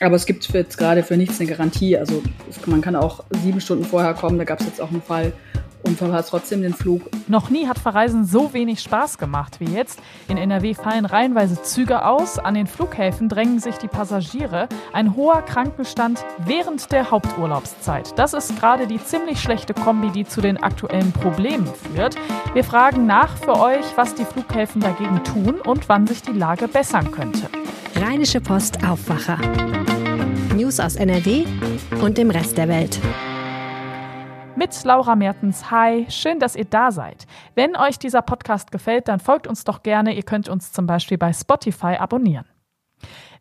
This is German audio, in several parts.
Aber es gibt jetzt gerade für nichts eine Garantie. Also man kann auch sieben Stunden vorher kommen. Da gab es jetzt auch einen Fall, und verpasst trotzdem den Flug. Noch nie hat Verreisen so wenig Spaß gemacht wie jetzt. In NRW fallen reihenweise Züge aus, an den Flughäfen drängen sich die Passagiere. Ein hoher Krankenstand während der Haupturlaubszeit. Das ist gerade die ziemlich schlechte Kombi, die zu den aktuellen Problemen führt. Wir fragen nach für euch, was die Flughäfen dagegen tun und wann sich die Lage bessern könnte. Rheinische Post Aufwacher. News aus NRW und dem Rest der Welt mit Laura Mertens. Hi, schön, dass ihr da seid. Wenn euch dieser Podcast gefällt, dann folgt uns doch gerne. Ihr könnt uns zum Beispiel bei Spotify abonnieren.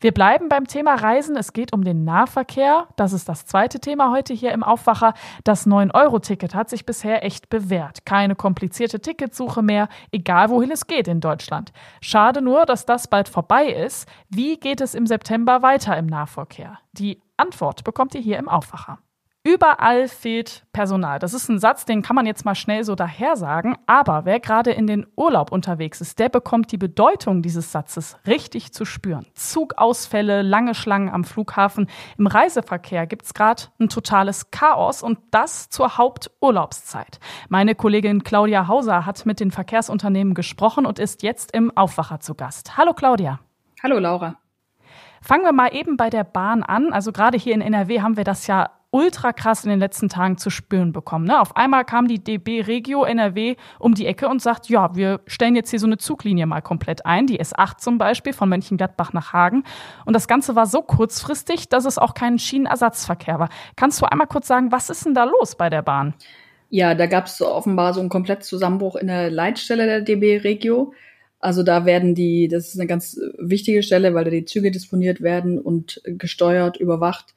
Wir bleiben beim Thema Reisen. Es geht um den Nahverkehr. Das ist das zweite Thema heute hier im Aufwacher. Das 9-Euro-Ticket hat sich bisher echt bewährt. Keine komplizierte Ticketsuche mehr, egal wohin es geht in Deutschland. Schade nur, dass das bald vorbei ist. Wie geht es im September weiter im Nahverkehr? Die Antwort bekommt ihr hier im Aufwacher. Überall fehlt Personal. Das ist ein Satz, den kann man jetzt mal schnell so daher sagen. Aber wer gerade in den Urlaub unterwegs ist, der bekommt die Bedeutung dieses Satzes richtig zu spüren. Zugausfälle, lange Schlangen am Flughafen. Im Reiseverkehr gibt's gerade ein totales Chaos und das zur Haupturlaubszeit. Meine Kollegin Claudia Hauser hat mit den Verkehrsunternehmen gesprochen und ist jetzt im Aufwacher zu Gast. Hallo Claudia. Hallo Laura. Fangen wir mal eben bei der Bahn an. Also gerade hier in NRW haben wir das ja ultra krass in den letzten Tagen zu spüren bekommen. Ne? Auf einmal kam die DB Regio NRW um die Ecke und sagt, ja, wir stellen jetzt hier so eine Zuglinie mal komplett ein, die S8 zum Beispiel von Mönchengladbach nach Hagen. Und das Ganze war so kurzfristig, dass es auch kein Schienenersatzverkehr war. Kannst du einmal kurz sagen, was ist denn da los bei der Bahn? Ja, da gab es offenbar so einen kompletten Zusammenbruch in der Leitstelle der DB Regio. Also da werden die, das ist eine ganz wichtige Stelle, weil da die Züge disponiert werden und gesteuert, überwacht.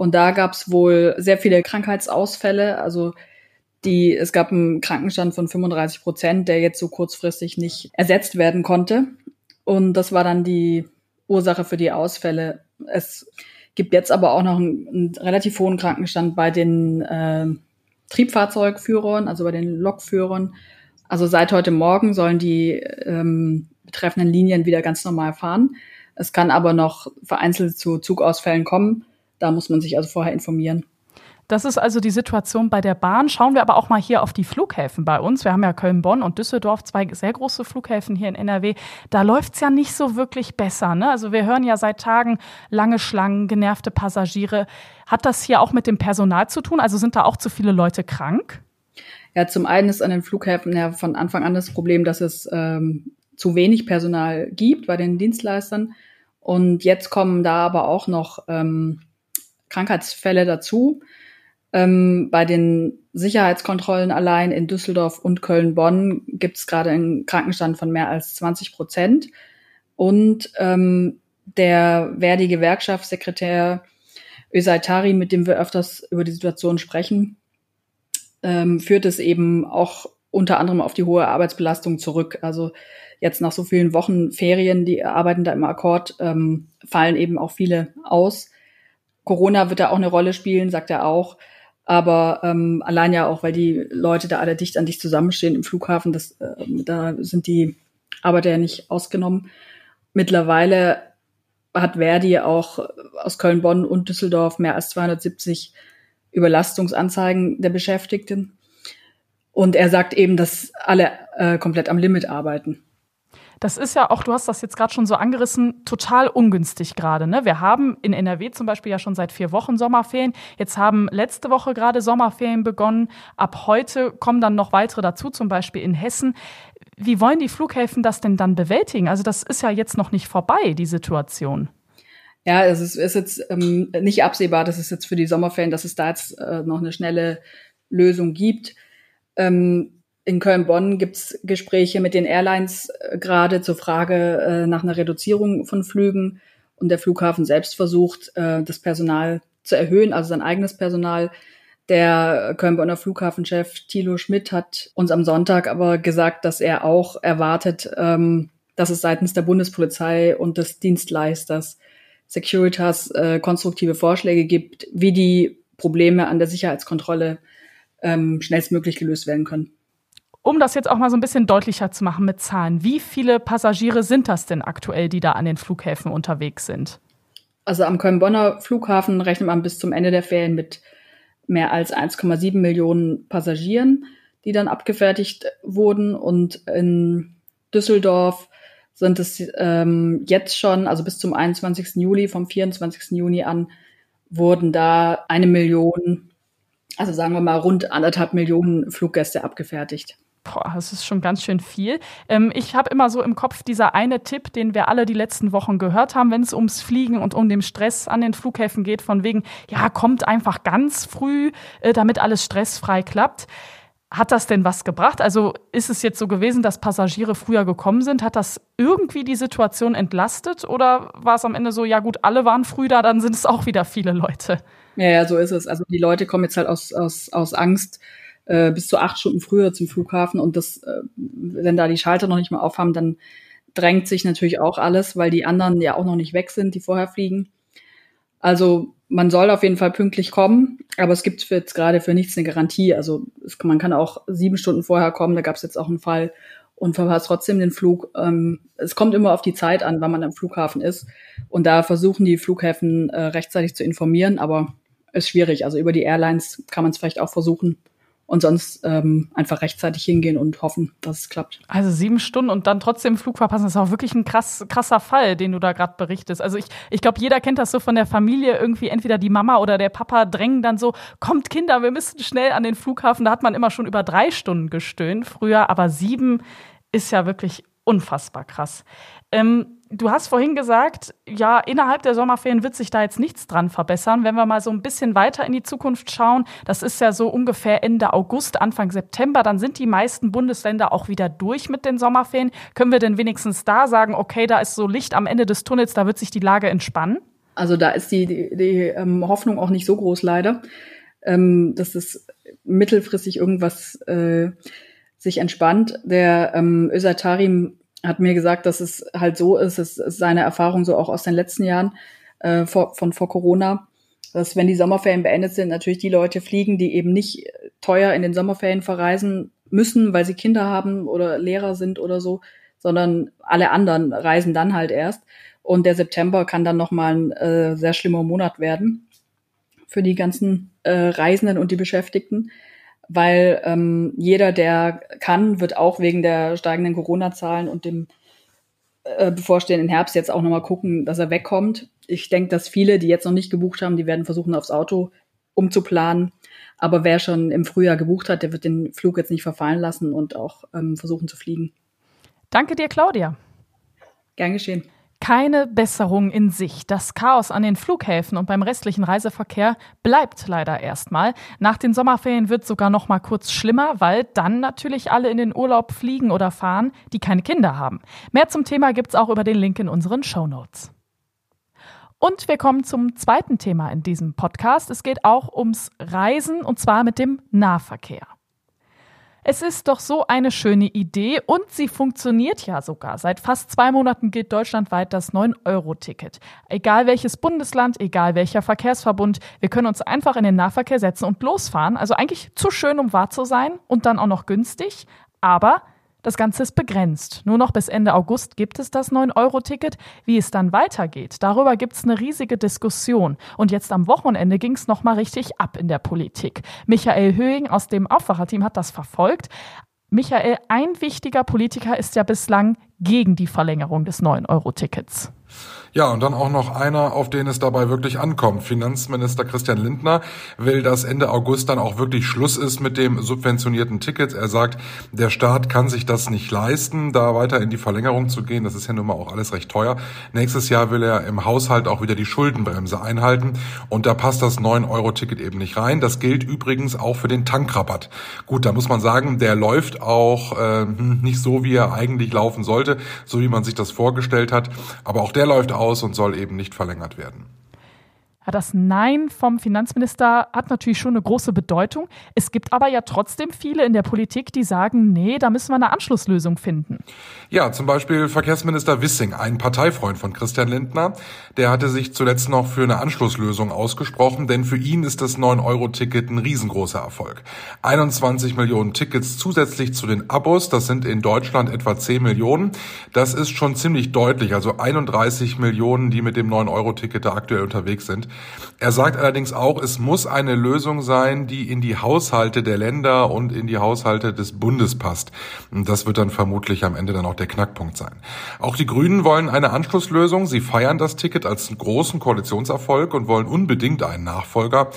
Und da gab es wohl sehr viele Krankheitsausfälle. Also die, es gab einen Krankenstand von 35 Prozent, der jetzt so kurzfristig nicht ersetzt werden konnte. Und das war dann die Ursache für die Ausfälle. Es gibt jetzt aber auch noch einen, einen relativ hohen Krankenstand bei den äh, Triebfahrzeugführern, also bei den Lokführern. Also seit heute Morgen sollen die ähm, betreffenden Linien wieder ganz normal fahren. Es kann aber noch vereinzelt zu Zugausfällen kommen. Da muss man sich also vorher informieren. Das ist also die Situation bei der Bahn. Schauen wir aber auch mal hier auf die Flughäfen bei uns. Wir haben ja Köln, Bonn und Düsseldorf, zwei sehr große Flughäfen hier in NRW. Da läuft es ja nicht so wirklich besser. Ne? Also wir hören ja seit Tagen lange Schlangen, genervte Passagiere. Hat das hier auch mit dem Personal zu tun? Also sind da auch zu viele Leute krank? Ja, zum einen ist an den Flughäfen ja von Anfang an das Problem, dass es ähm, zu wenig Personal gibt bei den Dienstleistern. Und jetzt kommen da aber auch noch ähm, Krankheitsfälle dazu. Ähm, bei den Sicherheitskontrollen allein in Düsseldorf und Köln-Bonn gibt es gerade einen Krankenstand von mehr als 20 Prozent. Und ähm, der Verdi-Gewerkschaftssekretär Ösaitari, mit dem wir öfters über die Situation sprechen, ähm, führt es eben auch unter anderem auf die hohe Arbeitsbelastung zurück. Also jetzt nach so vielen Wochen Ferien, die arbeiten da im Akkord, ähm, fallen eben auch viele aus. Corona wird da auch eine Rolle spielen, sagt er auch. Aber ähm, allein ja auch, weil die Leute da alle dicht an dich zusammenstehen im Flughafen, das, äh, da sind die Arbeiter ja nicht ausgenommen. Mittlerweile hat Verdi auch aus Köln, Bonn und Düsseldorf mehr als 270 Überlastungsanzeigen der Beschäftigten. Und er sagt eben, dass alle äh, komplett am Limit arbeiten. Das ist ja auch, du hast das jetzt gerade schon so angerissen, total ungünstig gerade. Ne? Wir haben in NRW zum Beispiel ja schon seit vier Wochen Sommerferien. Jetzt haben letzte Woche gerade Sommerferien begonnen. Ab heute kommen dann noch weitere dazu, zum Beispiel in Hessen. Wie wollen die Flughäfen das denn dann bewältigen? Also das ist ja jetzt noch nicht vorbei, die Situation. Ja, es ist, ist jetzt ähm, nicht absehbar, dass es jetzt für die Sommerferien, dass es da jetzt äh, noch eine schnelle Lösung gibt. Ähm, in Köln-Bonn gibt es Gespräche mit den Airlines äh, gerade zur Frage äh, nach einer Reduzierung von Flügen. Und der Flughafen selbst versucht, äh, das Personal zu erhöhen, also sein eigenes Personal. Der Köln-Bonner Flughafenchef Thilo Schmidt hat uns am Sonntag aber gesagt, dass er auch erwartet, ähm, dass es seitens der Bundespolizei und des Dienstleisters Securitas äh, konstruktive Vorschläge gibt, wie die Probleme an der Sicherheitskontrolle ähm, schnellstmöglich gelöst werden können. Um das jetzt auch mal so ein bisschen deutlicher zu machen mit Zahlen, wie viele Passagiere sind das denn aktuell, die da an den Flughäfen unterwegs sind? Also am Köln-Bonner Flughafen rechnet man bis zum Ende der Ferien mit mehr als 1,7 Millionen Passagieren, die dann abgefertigt wurden. Und in Düsseldorf sind es ähm, jetzt schon, also bis zum 21. Juli, vom 24. Juni an, wurden da eine Million, also sagen wir mal rund anderthalb Millionen Fluggäste abgefertigt. Das ist schon ganz schön viel. Ähm, ich habe immer so im Kopf dieser eine Tipp, den wir alle die letzten Wochen gehört haben, wenn es ums Fliegen und um den Stress an den Flughäfen geht, von wegen, ja, kommt einfach ganz früh, äh, damit alles stressfrei klappt. Hat das denn was gebracht? Also ist es jetzt so gewesen, dass Passagiere früher gekommen sind? Hat das irgendwie die Situation entlastet? Oder war es am Ende so, ja gut, alle waren früh da, dann sind es auch wieder viele Leute? Ja, ja, so ist es. Also die Leute kommen jetzt halt aus, aus, aus Angst äh, bis zu acht Stunden früher zum Flughafen und das, äh, wenn da die Schalter noch nicht mal aufhaben, dann drängt sich natürlich auch alles, weil die anderen ja auch noch nicht weg sind, die vorher fliegen. Also man soll auf jeden Fall pünktlich kommen, aber es gibt jetzt gerade für nichts eine Garantie. Also es, man kann auch sieben Stunden vorher kommen, da gab es jetzt auch einen Fall und verpasst trotzdem den Flug. Ähm, es kommt immer auf die Zeit an, wann man am Flughafen ist. Und da versuchen die Flughäfen äh, rechtzeitig zu informieren, aber ist schwierig. Also über die Airlines kann man es vielleicht auch versuchen und sonst ähm, einfach rechtzeitig hingehen und hoffen, dass es klappt. Also sieben Stunden und dann trotzdem Flug verpassen, das ist auch wirklich ein krass, krasser Fall, den du da gerade berichtest. Also ich, ich glaube, jeder kennt das so von der Familie, irgendwie entweder die Mama oder der Papa drängen dann so, kommt Kinder, wir müssen schnell an den Flughafen. Da hat man immer schon über drei Stunden gestöhnt früher, aber sieben ist ja wirklich unfassbar krass. Ähm, du hast vorhin gesagt, ja, innerhalb der Sommerferien wird sich da jetzt nichts dran verbessern. Wenn wir mal so ein bisschen weiter in die Zukunft schauen, das ist ja so ungefähr Ende August, Anfang September, dann sind die meisten Bundesländer auch wieder durch mit den Sommerferien. Können wir denn wenigstens da sagen, okay, da ist so Licht am Ende des Tunnels, da wird sich die Lage entspannen? Also da ist die, die, die ähm, Hoffnung auch nicht so groß, leider, ähm, dass es mittelfristig irgendwas äh, sich entspannt. Der ähm, Özatarim hat mir gesagt, dass es halt so ist, es ist seine Erfahrung so auch aus den letzten Jahren äh, vor, von vor Corona, dass wenn die Sommerferien beendet sind, natürlich die Leute fliegen, die eben nicht teuer in den Sommerferien verreisen müssen, weil sie Kinder haben oder Lehrer sind oder so, sondern alle anderen reisen dann halt erst. Und der September kann dann nochmal ein äh, sehr schlimmer Monat werden für die ganzen äh, Reisenden und die Beschäftigten weil ähm, jeder, der kann, wird auch wegen der steigenden Corona-Zahlen und dem äh, bevorstehenden Herbst jetzt auch nochmal gucken, dass er wegkommt. Ich denke, dass viele, die jetzt noch nicht gebucht haben, die werden versuchen, aufs Auto umzuplanen. Aber wer schon im Frühjahr gebucht hat, der wird den Flug jetzt nicht verfallen lassen und auch ähm, versuchen zu fliegen. Danke dir, Claudia. Gern geschehen keine Besserung in sich. Das Chaos an den Flughäfen und beim restlichen Reiseverkehr bleibt leider erstmal. Nach den Sommerferien wird sogar noch mal kurz schlimmer, weil dann natürlich alle in den Urlaub fliegen oder fahren, die keine Kinder haben. Mehr zum Thema gibt's auch über den Link in unseren Show Notes. Und wir kommen zum zweiten Thema in diesem Podcast. Es geht auch ums Reisen und zwar mit dem Nahverkehr. Es ist doch so eine schöne Idee und sie funktioniert ja sogar. Seit fast zwei Monaten gilt deutschlandweit das 9-Euro-Ticket. Egal welches Bundesland, egal welcher Verkehrsverbund, wir können uns einfach in den Nahverkehr setzen und losfahren. Also eigentlich zu schön, um wahr zu sein und dann auch noch günstig. Aber das Ganze ist begrenzt. Nur noch bis Ende August gibt es das 9-Euro-Ticket. Wie es dann weitergeht, darüber gibt es eine riesige Diskussion. Und jetzt am Wochenende ging es nochmal richtig ab in der Politik. Michael Höhing aus dem Aufwacherteam hat das verfolgt. Michael, ein wichtiger Politiker ist ja bislang gegen die Verlängerung des 9-Euro-Tickets. Ja, und dann auch noch einer, auf den es dabei wirklich ankommt. Finanzminister Christian Lindner will, dass Ende August dann auch wirklich Schluss ist mit dem subventionierten Ticket. Er sagt, der Staat kann sich das nicht leisten, da weiter in die Verlängerung zu gehen. Das ist ja nun mal auch alles recht teuer. Nächstes Jahr will er im Haushalt auch wieder die Schuldenbremse einhalten. Und da passt das 9-Euro-Ticket eben nicht rein. Das gilt übrigens auch für den Tankrabatt. Gut, da muss man sagen, der läuft auch äh, nicht so, wie er eigentlich laufen sollte, so wie man sich das vorgestellt hat. Aber auch der läuft aus und soll eben nicht verlängert werden. Das Nein vom Finanzminister hat natürlich schon eine große Bedeutung. Es gibt aber ja trotzdem viele in der Politik, die sagen, nee, da müssen wir eine Anschlusslösung finden. Ja, zum Beispiel Verkehrsminister Wissing, ein Parteifreund von Christian Lindner, der hatte sich zuletzt noch für eine Anschlusslösung ausgesprochen, denn für ihn ist das 9-Euro-Ticket ein riesengroßer Erfolg. 21 Millionen Tickets zusätzlich zu den Abos, das sind in Deutschland etwa 10 Millionen. Das ist schon ziemlich deutlich, also 31 Millionen, die mit dem 9-Euro-Ticket da aktuell unterwegs sind. Er sagt allerdings auch, es muss eine Lösung sein, die in die Haushalte der Länder und in die Haushalte des Bundes passt. Und das wird dann vermutlich am Ende dann auch der Knackpunkt sein. Auch die Grünen wollen eine Anschlusslösung. Sie feiern das Ticket als großen Koalitionserfolg und wollen unbedingt einen Nachfolger.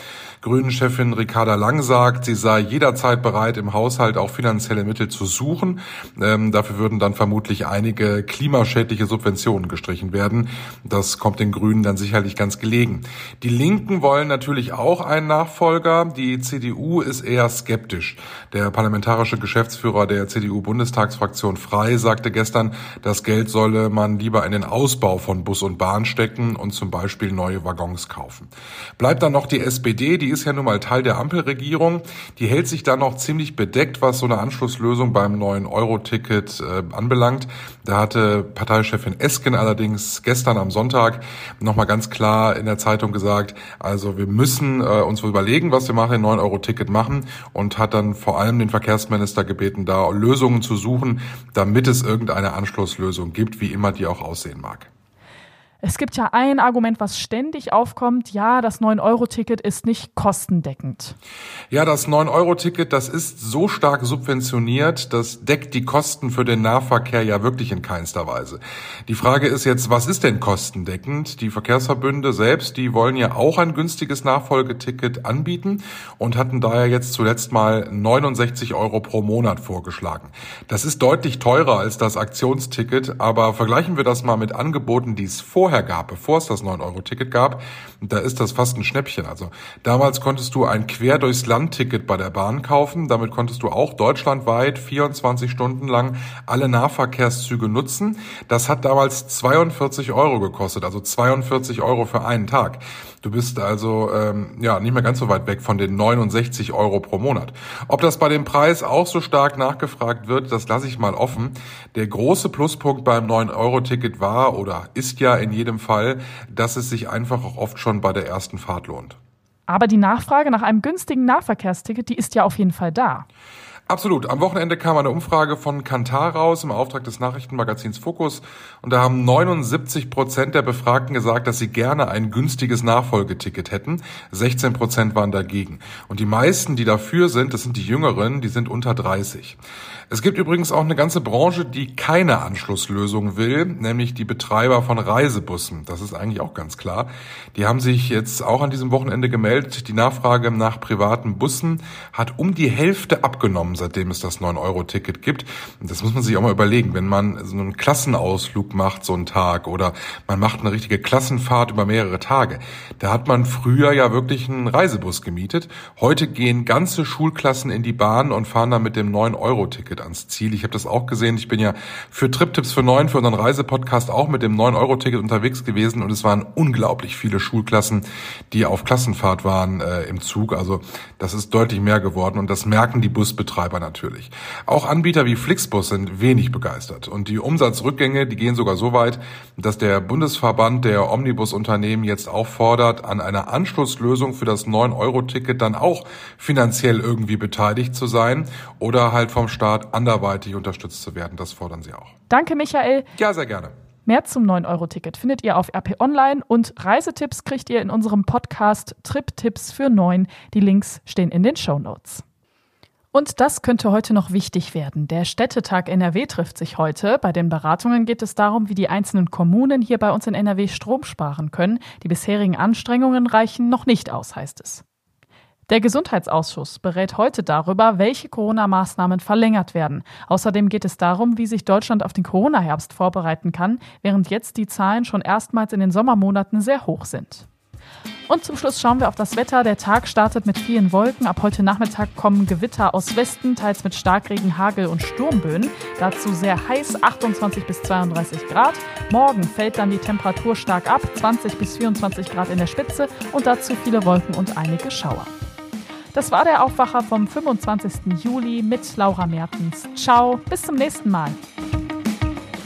Grünen-Chefin Ricarda Lang sagt, sie sei jederzeit bereit, im Haushalt auch finanzielle Mittel zu suchen. Ähm, dafür würden dann vermutlich einige klimaschädliche Subventionen gestrichen werden. Das kommt den Grünen dann sicherlich ganz gelegen. Die Linken wollen natürlich auch einen Nachfolger. Die CDU ist eher skeptisch. Der parlamentarische Geschäftsführer der CDU-Bundestagsfraktion Frei sagte gestern, das Geld solle man lieber in den Ausbau von Bus und Bahn stecken und zum Beispiel neue Waggons kaufen. Bleibt dann noch die SPD, die ist ja nun mal Teil der Ampelregierung. Die hält sich da noch ziemlich bedeckt, was so eine Anschlusslösung beim neuen Euro-Ticket äh, anbelangt. Da hatte Parteichefin Esken allerdings gestern am Sonntag nochmal ganz klar in der Zeitung gesagt, also wir müssen äh, uns überlegen, was wir machen, ein 9-Euro-Ticket machen und hat dann vor allem den Verkehrsminister gebeten, da Lösungen zu suchen, damit es irgendeine Anschlusslösung gibt, wie immer die auch aussehen mag. Es gibt ja ein Argument, was ständig aufkommt. Ja, das 9-Euro-Ticket ist nicht kostendeckend. Ja, das 9-Euro-Ticket, das ist so stark subventioniert, das deckt die Kosten für den Nahverkehr ja wirklich in keinster Weise. Die Frage ist jetzt, was ist denn kostendeckend? Die Verkehrsverbünde selbst, die wollen ja auch ein günstiges Nachfolgeticket anbieten und hatten daher jetzt zuletzt mal 69 Euro pro Monat vorgeschlagen. Das ist deutlich teurer als das Aktionsticket, aber vergleichen wir das mal mit Angeboten, die es vorher vorher gab, bevor es das 9-Euro-Ticket gab, da ist das fast ein Schnäppchen. Also damals konntest du ein Quer durchs Land-Ticket bei der Bahn kaufen. Damit konntest du auch deutschlandweit 24 Stunden lang alle Nahverkehrszüge nutzen. Das hat damals 42 Euro gekostet, also 42 Euro für einen Tag. Du bist also ähm, ja nicht mehr ganz so weit weg von den 69 Euro pro Monat. Ob das bei dem Preis auch so stark nachgefragt wird, das lasse ich mal offen. Der große Pluspunkt beim 9-Euro-Ticket war oder ist ja in jedem Fall, dass es sich einfach auch oft schon bei der ersten Fahrt lohnt. Aber die Nachfrage nach einem günstigen Nahverkehrsticket, die ist ja auf jeden Fall da. Absolut. Am Wochenende kam eine Umfrage von Kantar raus im Auftrag des Nachrichtenmagazins Focus und da haben 79 Prozent der Befragten gesagt, dass sie gerne ein günstiges Nachfolgeticket hätten. 16 Prozent waren dagegen. Und die meisten, die dafür sind, das sind die Jüngeren, die sind unter 30. Es gibt übrigens auch eine ganze Branche, die keine Anschlusslösung will, nämlich die Betreiber von Reisebussen. Das ist eigentlich auch ganz klar. Die haben sich jetzt auch an diesem Wochenende gemeldet. Die Nachfrage nach privaten Bussen hat um die Hälfte abgenommen, seitdem es das 9-Euro-Ticket gibt. Das muss man sich auch mal überlegen. Wenn man so einen Klassenausflug macht, so einen Tag, oder man macht eine richtige Klassenfahrt über mehrere Tage, da hat man früher ja wirklich einen Reisebus gemietet. Heute gehen ganze Schulklassen in die Bahn und fahren dann mit dem 9-Euro-Ticket Ticket ans Ziel. Ich habe das auch gesehen. Ich bin ja für Triptipps für neun, für unseren Reisepodcast auch mit dem 9-Euro-Ticket unterwegs gewesen und es waren unglaublich viele Schulklassen, die auf Klassenfahrt waren äh, im Zug. Also das ist deutlich mehr geworden und das merken die Busbetreiber natürlich. Auch Anbieter wie Flixbus sind wenig begeistert und die Umsatzrückgänge, die gehen sogar so weit, dass der Bundesverband der Omnibusunternehmen jetzt auch fordert, an einer Anschlusslösung für das 9-Euro-Ticket dann auch finanziell irgendwie beteiligt zu sein oder halt vom Staat anderweitig unterstützt zu werden. Das fordern sie auch. Danke, Michael. Ja, sehr gerne. Mehr zum 9-Euro-Ticket findet ihr auf RP Online und Reisetipps kriegt ihr in unserem Podcast Trip-Tipps für 9. Die Links stehen in den Show Notes. Und das könnte heute noch wichtig werden. Der Städtetag NRW trifft sich heute. Bei den Beratungen geht es darum, wie die einzelnen Kommunen hier bei uns in NRW Strom sparen können. Die bisherigen Anstrengungen reichen noch nicht aus, heißt es. Der Gesundheitsausschuss berät heute darüber, welche Corona-Maßnahmen verlängert werden. Außerdem geht es darum, wie sich Deutschland auf den Corona-Herbst vorbereiten kann, während jetzt die Zahlen schon erstmals in den Sommermonaten sehr hoch sind. Und zum Schluss schauen wir auf das Wetter. Der Tag startet mit vielen Wolken. Ab heute Nachmittag kommen Gewitter aus Westen, teils mit Starkregen, Hagel und Sturmböen. Dazu sehr heiß, 28 bis 32 Grad. Morgen fällt dann die Temperatur stark ab, 20 bis 24 Grad in der Spitze und dazu viele Wolken und einige Schauer. Das war der Aufwacher vom 25. Juli mit Laura Mertens. Ciao, bis zum nächsten Mal.